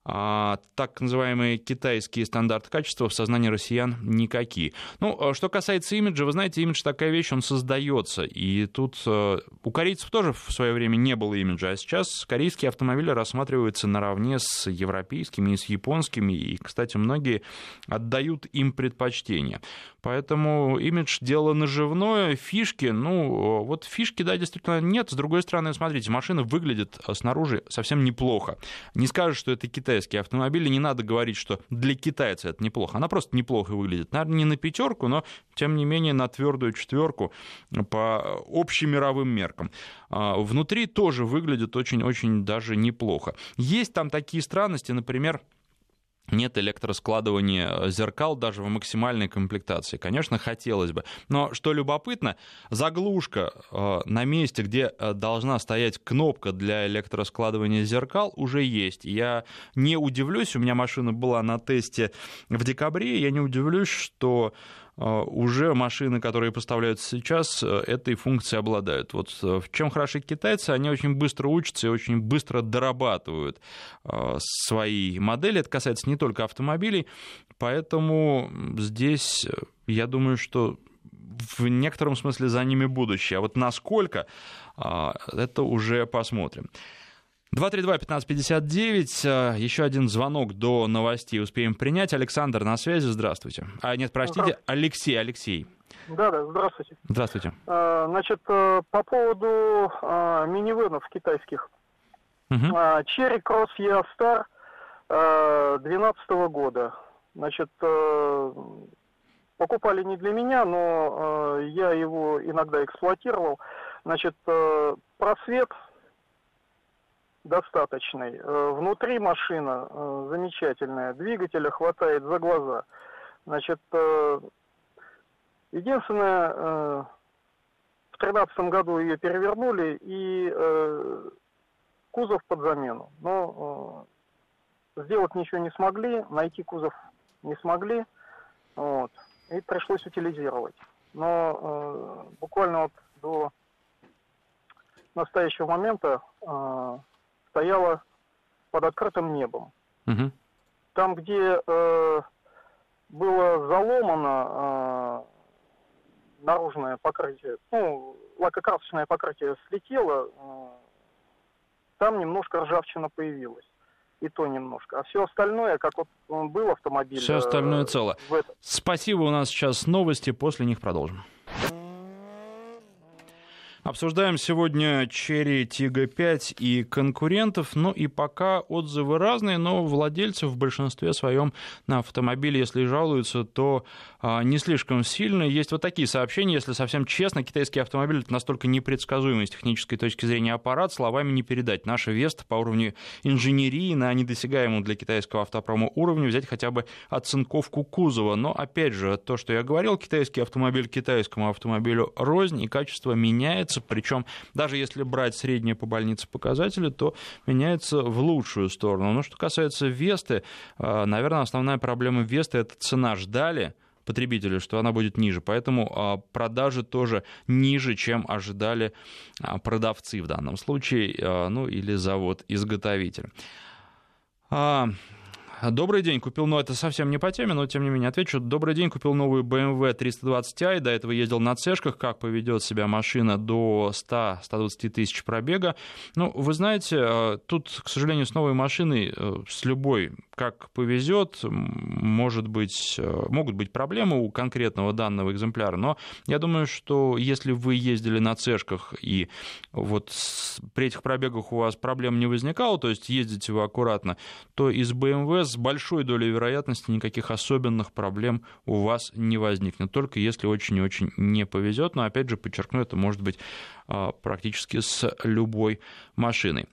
А, так называемые китайские стандарты качества в сознании россиян никакие. Ну, а что касается имиджа, вы знаете, имидж такая вещь, он создается. И тут э, у корейцев тоже в свое время не было имиджа, а сейчас корейские автомобили рассматриваются наравне с европейскими и с японскими. И, кстати, многие отдают им предпочтение. Поэтому имидж дело наживное, фишки, ну, вот фишки, да, действительно нет. С другой стороны, смотрите, машина выглядит снаружи совсем неплохо. Не скажешь, что это китайские автомобили, не надо говорить, что для китайца это неплохо. Она просто неплохо выглядит. Наверное, не на пятерку, но, тем не менее, на твердую четверку по общемировым меркам. А, внутри тоже выглядит очень-очень даже неплохо. Есть там такие странности, например, нет электроскладывания зеркал даже в максимальной комплектации. Конечно, хотелось бы. Но что любопытно, заглушка э, на месте, где э, должна стоять кнопка для электроскладывания зеркал, уже есть. Я не удивлюсь, у меня машина была на тесте в декабре, я не удивлюсь, что уже машины, которые поставляются сейчас, э, этой функцией обладают. Вот э, в чем хороши китайцы, они очень быстро учатся и очень быстро дорабатывают а, свои модели. Это касается не только автомобилей, поэтому здесь э, я думаю, что в некотором смысле за ними будущее. А вот насколько, а, это уже посмотрим. 232-1559. Э, Еще один звонок до новостей успеем принять. Александр на связи. Здравствуйте. А, нет, простите, Алексей. Алексей. Да, да, здравствуйте. Здравствуйте. А, значит, э, по поводу минивенов китайских. Угу. Cross EA Star 2012 года. Значит, э, покупали не для меня, но я его иногда эксплуатировал. Значит, просвет достаточный. Э, внутри машина э, замечательная, двигателя хватает за глаза. Значит, э, единственное, в тринадцатом году ее перевернули и кузов под замену. Но сделать ничего не смогли, найти кузов не смогли, вот, и пришлось утилизировать. Но буквально вот до настоящего момента стояла под открытым небом. Угу. Там, где э, было заломано э, наружное покрытие, ну, лакокрасочное покрытие слетело, э, там немножко ржавчина появилась. И то немножко. А все остальное, как вот он был автомобиль... Все остальное э, цело. Спасибо, у нас сейчас новости, после них продолжим. Обсуждаем сегодня Cherry Tiggo 5 и конкурентов. Ну и пока отзывы разные, но владельцы в большинстве своем на автомобиле, если жалуются, то а, не слишком сильно. Есть вот такие сообщения, если совсем честно, китайский автомобиль это настолько непредсказуемый с технической точки зрения аппарат, словами не передать. Наша Веста по уровню инженерии на недосягаемом для китайского автопрома уровне взять хотя бы оцинковку кузова. Но опять же, то, что я говорил, китайский автомобиль китайскому автомобилю рознь и качество меняется меняется, причем даже если брать средние по больнице показатели, то меняется в лучшую сторону. Но что касается Весты, э, наверное, основная проблема Весты – это цена. Ждали, потребители, что она будет ниже. Поэтому а, продажи тоже ниже, чем ожидали а, продавцы в данном случае, а, ну или завод-изготовитель. Добрый день, купил, ну это совсем не по теме, но тем не менее отвечу. Добрый день, купил новую BMW 320i, до этого ездил на цешках, как поведет себя машина до 100-120 тысяч пробега. Ну, вы знаете, э, тут, к сожалению, с новой машиной, э, с любой как повезет, может быть, э, могут быть проблемы у конкретного данного экземпляра, но я думаю, что если вы ездили на цешках и вот при этих пробегах у вас проблем не возникало, то есть ездите вы аккуратно, то из BMW с большой долей вероятности никаких особенных проблем у вас не возникнет, только если очень и очень не повезет. Но опять же, подчеркну, это может быть а, практически с любой машиной.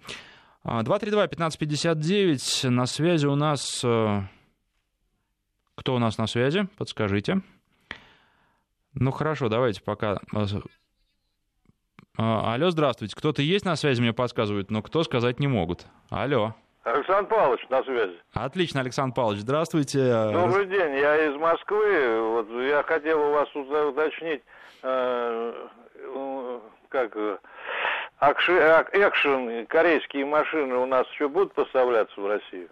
232-1559, а, на связи у нас... Э, кто у нас на связи? Подскажите. Ну хорошо, давайте пока э, а, алло, здравствуйте. Кто-то есть на связи, мне подсказывают, но кто сказать не могут. Алло. Александр Павлович на связи. Отлично, Александр Павлович, здравствуйте. Добрый день, я из Москвы. Вот я хотел у вас уточнить, э, как экшен, корейские машины у нас еще будут поставляться в Россию?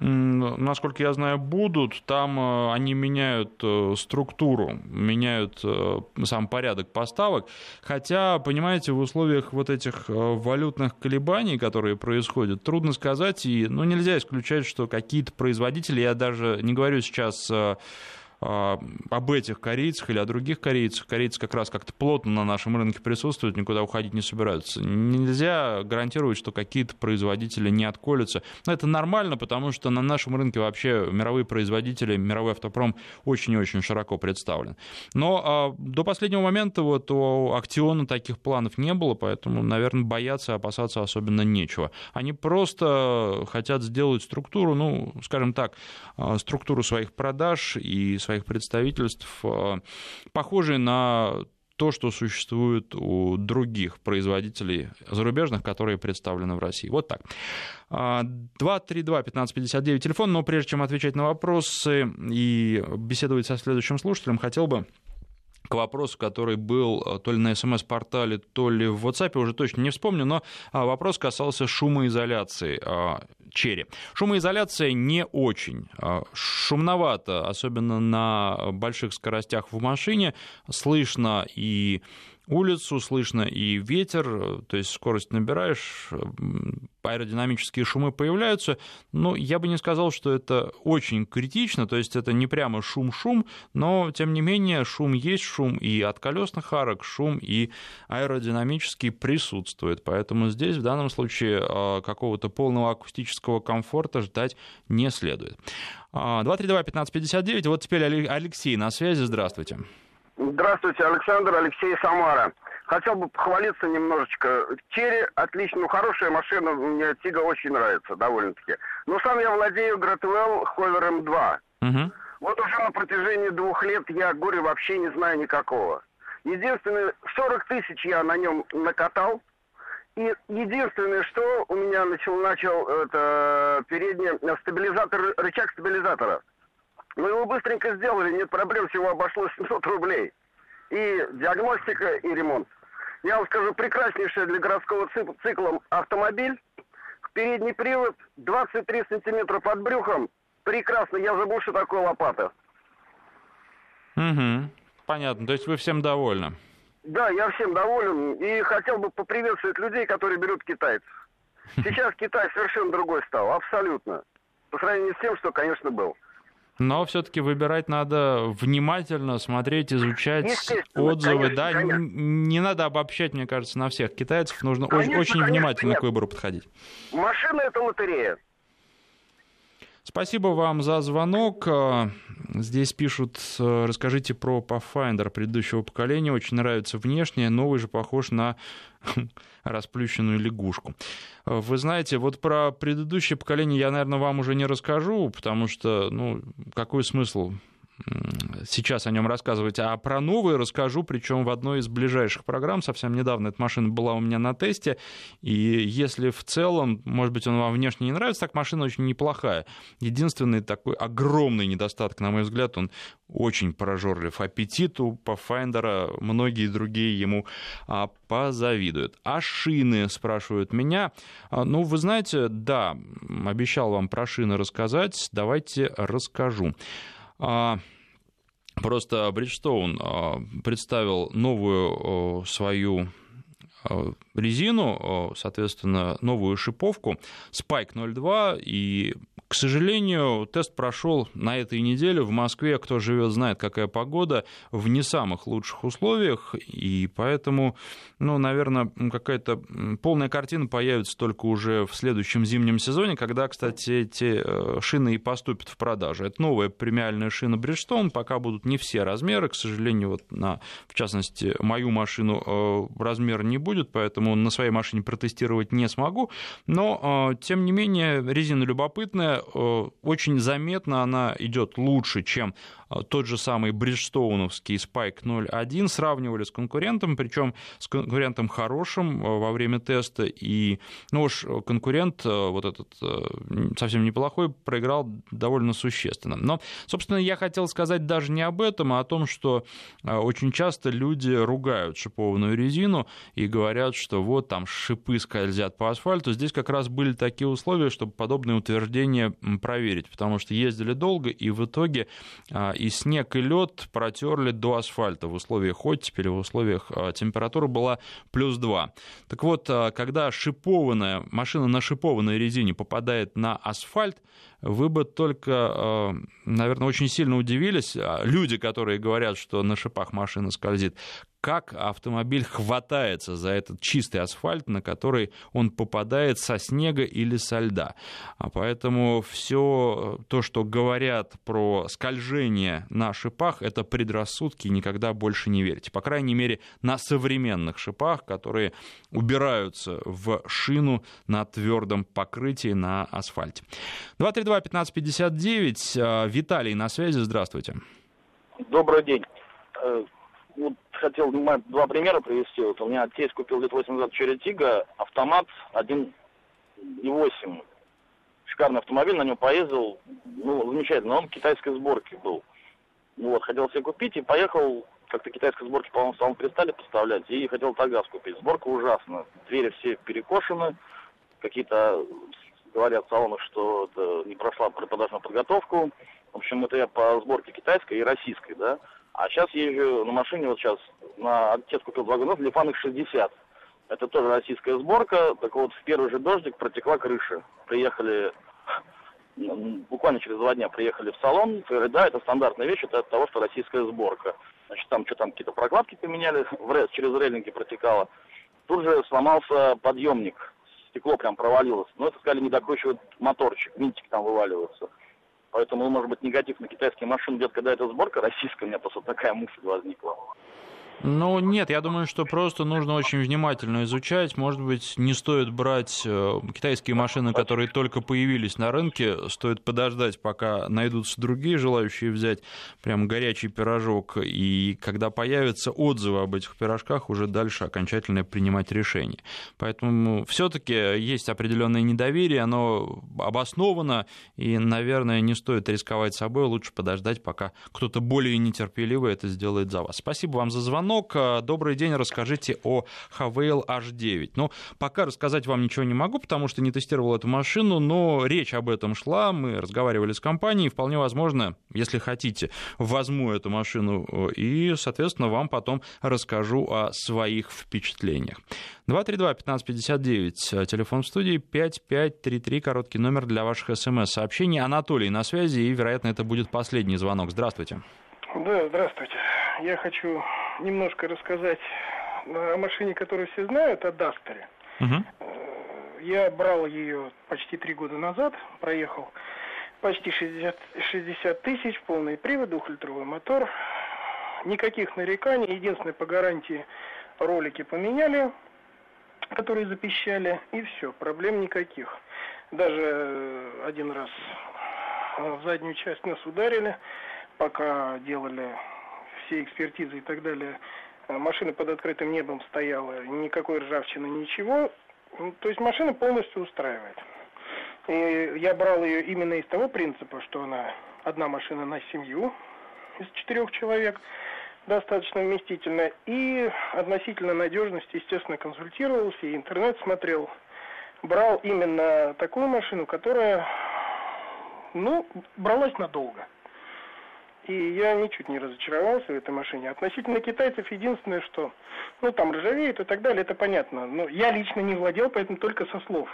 Насколько я знаю, будут. Там э, они меняют э, структуру, меняют э, сам порядок поставок. Хотя, понимаете, в условиях вот этих валютных колебаний, которые происходят, трудно сказать. И ну, нельзя исключать, что какие-то производители, я даже не говорю сейчас об этих корейцах или о других корейцах. Корейцы как раз как-то плотно на нашем рынке присутствуют, никуда уходить не собираются. Нельзя гарантировать, что какие-то производители не отколются. Но это нормально, потому что на нашем рынке вообще мировые производители, мировой автопром очень и очень широко представлен. Но а, до последнего момента вот у Актиона таких планов не было, поэтому, наверное, бояться, опасаться особенно нечего. Они просто хотят сделать структуру, ну, скажем так, а, структуру своих продаж и своих своих представительств, э, похожие на то, что существует у других производителей зарубежных, которые представлены в России. Вот так. 232-1559 телефон, но прежде чем отвечать на вопросы и беседовать со следующим слушателем, хотел бы к вопросу, который был э, то ли на СМС-портале, то ли в WhatsApp, уже точно не вспомню, но а, вопрос касался шумоизоляции а, черри. Шумоизоляция не очень. А, шумновато, особенно на больших скоростях в машине. Слышно и улицу, слышно и ветер, то есть скорость набираешь, аэродинамические шумы появляются, но я бы не сказал, что это очень критично, то есть это не прямо шум-шум, но тем не менее шум есть, шум и от колесных арок, шум и аэродинамический присутствует, поэтому здесь в данном случае а, какого-то полного акустического комфорта ждать не следует. 232-1559, вот теперь Алексей на связи, здравствуйте. Здравствуйте, Александр, Алексей Самара. Хотел бы похвалиться немножечко. Черри отлично, ну хорошая машина, мне Тига очень нравится довольно-таки. Но сам я владею Гратвелл Ховером 2. Угу. Вот уже на протяжении двух лет я горя вообще не знаю никакого. Единственное, 40 тысяч я на нем накатал. И единственное, что у меня начал, начал это передний стабилизатор, рычаг стабилизатора. Мы его быстренько сделали, нет проблем, всего обошлось 700 рублей. И диагностика, и ремонт. Я вам скажу, прекраснейший для городского цикла автомобиль. Передний привод, 23 сантиметра под брюхом. Прекрасно, я забыл, что такое лопата. Угу, понятно, то есть вы всем довольны? Да, я всем доволен и хотел бы поприветствовать людей, которые берут китайцев. [LAUGHS] Сейчас Китай совершенно другой стал, абсолютно. По сравнению с тем, что, конечно, был. Но все-таки выбирать надо внимательно, смотреть, изучать отзывы. Конечно, да, конечно. не надо обобщать, мне кажется, на всех китайцев. Нужно конечно, очень, очень внимательно нет. к выбору подходить. Машина это лотерея. Спасибо вам за звонок. А, здесь пишут, э, расскажите про Pathfinder предыдущего поколения. Очень нравится внешне. Новый же похож на расплющенную лягушку. Вы знаете, вот про предыдущее поколение я, наверное, вам уже не расскажу, потому что, ну, какой смысл сейчас о нем рассказывать, а про новые расскажу, причем в одной из ближайших программ. Совсем недавно эта машина была у меня на тесте, и если в целом, может быть, он вам внешне не нравится, так машина очень неплохая. Единственный такой огромный недостаток, на мой взгляд, он очень прожорлив. Аппетит у Pathfinder, многие другие ему а, позавидуют. А шины, спрашивают меня. А, ну, вы знаете, да, обещал вам про шины рассказать, давайте расскажу. А, просто Бриджстоун а, представил новую свою а, резину, соответственно, новую шиповку Spike 02, и к сожалению, тест прошел на этой неделе в Москве. Кто живет, знает, какая погода, в не самых лучших условиях. И поэтому, ну, наверное, какая-то полная картина появится только уже в следующем зимнем сезоне, когда, кстати, эти э, шины и поступят в продажу. Это новая премиальная шина Bridgestone. Пока будут не все размеры. К сожалению, вот на, в частности, мою машину э, размер не будет, поэтому на своей машине протестировать не смогу. Но, э, тем не менее, резина любопытная Э, очень заметно она идет лучше, чем тот же самый бриджстоуновский Spike 0.1 сравнивали с конкурентом, причем с конкурентом хорошим э, во время теста, и ну уж конкурент вот этот совсем неплохой проиграл довольно существенно. Но, собственно, я хотел сказать даже не об этом, а о том, что очень часто люди ругают шипованную резину и говорят, что вот там шипы скользят по асфальту. Здесь как раз были такие условия, чтобы подобные утверждения проверить, потому что ездили долго, и в итоге а, и снег, и лед протерли до асфальта в условиях оттепели, в условиях а, температура была плюс 2. Так вот, а, когда шипованная, машина на шипованной резине попадает на асфальт, вы бы только, наверное, очень сильно удивились, люди, которые говорят, что на шипах машина скользит, как автомобиль хватается за этот чистый асфальт, на который он попадает со снега или со льда. А поэтому все то, что говорят про скольжение на шипах, это предрассудки, никогда больше не верьте. По крайней мере, на современных шипах, которые убираются в шину на твердом покрытии на асфальте. 232-1559. А, Виталий на связи. Здравствуйте. Добрый день э, вот хотел два примера привести. Вот у меня тесть купил лет 8 назад Черри Тига, автомат 1.8. Шикарный автомобиль, на нем поездил, ну, замечательно, он китайской сборки был. Вот, хотел себе купить и поехал, как-то китайской сборки, по-моему, салон перестали поставлять, и хотел Тагаз купить. Сборка ужасна, двери все перекошены, какие-то говорят в салонах, что не прошла продажную подготовку. В общем, это я по сборке китайской и российской, да. А сейчас езжу на машине, вот сейчас, на отец купил два года, Лифан их 60. Это тоже российская сборка. Так вот, в первый же дождик протекла крыша. Приехали, буквально через два дня приехали в салон. Говорили, да, это стандартная вещь, это от того, что российская сборка. Значит, там что там, какие-то прокладки поменяли, через рейлинги протекало. Тут же сломался подъемник. Стекло прям провалилось. Но это, сказали, не докручивает моторчик, винтики там вываливаются. Поэтому, может быть, негатив на китайские машины идет, когда это сборка российская, у меня просто такая мысль возникла. Ну, нет, я думаю, что просто нужно очень внимательно изучать. Может быть, не стоит брать э, китайские машины, которые только появились на рынке. Стоит подождать, пока найдутся другие желающие взять прям горячий пирожок. И когда появятся отзывы об этих пирожках, уже дальше окончательно принимать решение. Поэтому все-таки есть определенное недоверие, оно обосновано. И, наверное, не стоит рисковать собой. Лучше подождать, пока кто-то более нетерпеливый это сделает за вас. Спасибо вам за звонок звонок. Э, добрый день, расскажите о Havail H9. Ну, пока рассказать вам ничего не могу, потому что не тестировал эту машину, но речь об этом шла, мы разговаривали с компанией, вполне возможно, если хотите, возьму эту машину э, и, соответственно, вам потом расскажу о своих впечатлениях. 232-1559, э, телефон в студии, 5533, короткий номер для ваших смс-сообщений. Анатолий на связи, и, вероятно, это будет последний звонок. Здравствуйте. Да, здравствуйте. Я хочу немножко рассказать о машине, которую все знают, о Дастере. Угу. Я брал ее почти три года назад, проехал почти 60, 60 тысяч, полный привод, двухлитровый мотор. Никаких нареканий, единственное по гарантии ролики поменяли, которые запищали, и все, проблем никаких. Даже э, один раз в заднюю часть нас ударили, пока делали все экспертизы и так далее, э, машина под открытым небом стояла, никакой ржавчины, ничего. Ну, то есть машина полностью устраивает. И я брал ее именно из того принципа, что она одна машина на семью из четырех человек, достаточно вместительная. И относительно надежности, естественно, консультировался, и интернет смотрел. Брал именно такую машину, которая, ну, бралась надолго. И я ничуть не разочаровался в этой машине. Относительно китайцев единственное, что, ну, там ржавеет и так далее, это понятно. Но я лично не владел, поэтому только со слов.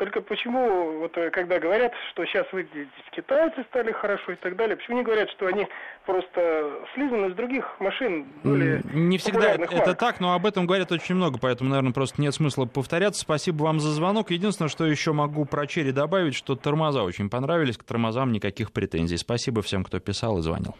Только почему, вот э, когда говорят, что сейчас вы китайцы стали хорошо и так далее, почему не говорят, что они просто слизаны из других машин более Не всегда это марк. так, но об этом говорят очень много, поэтому, наверное, просто нет смысла повторяться. Спасибо вам за звонок. Единственное, что еще могу про Черри добавить, что тормоза очень понравились, к тормозам никаких претензий. Спасибо всем, кто писал и звонил.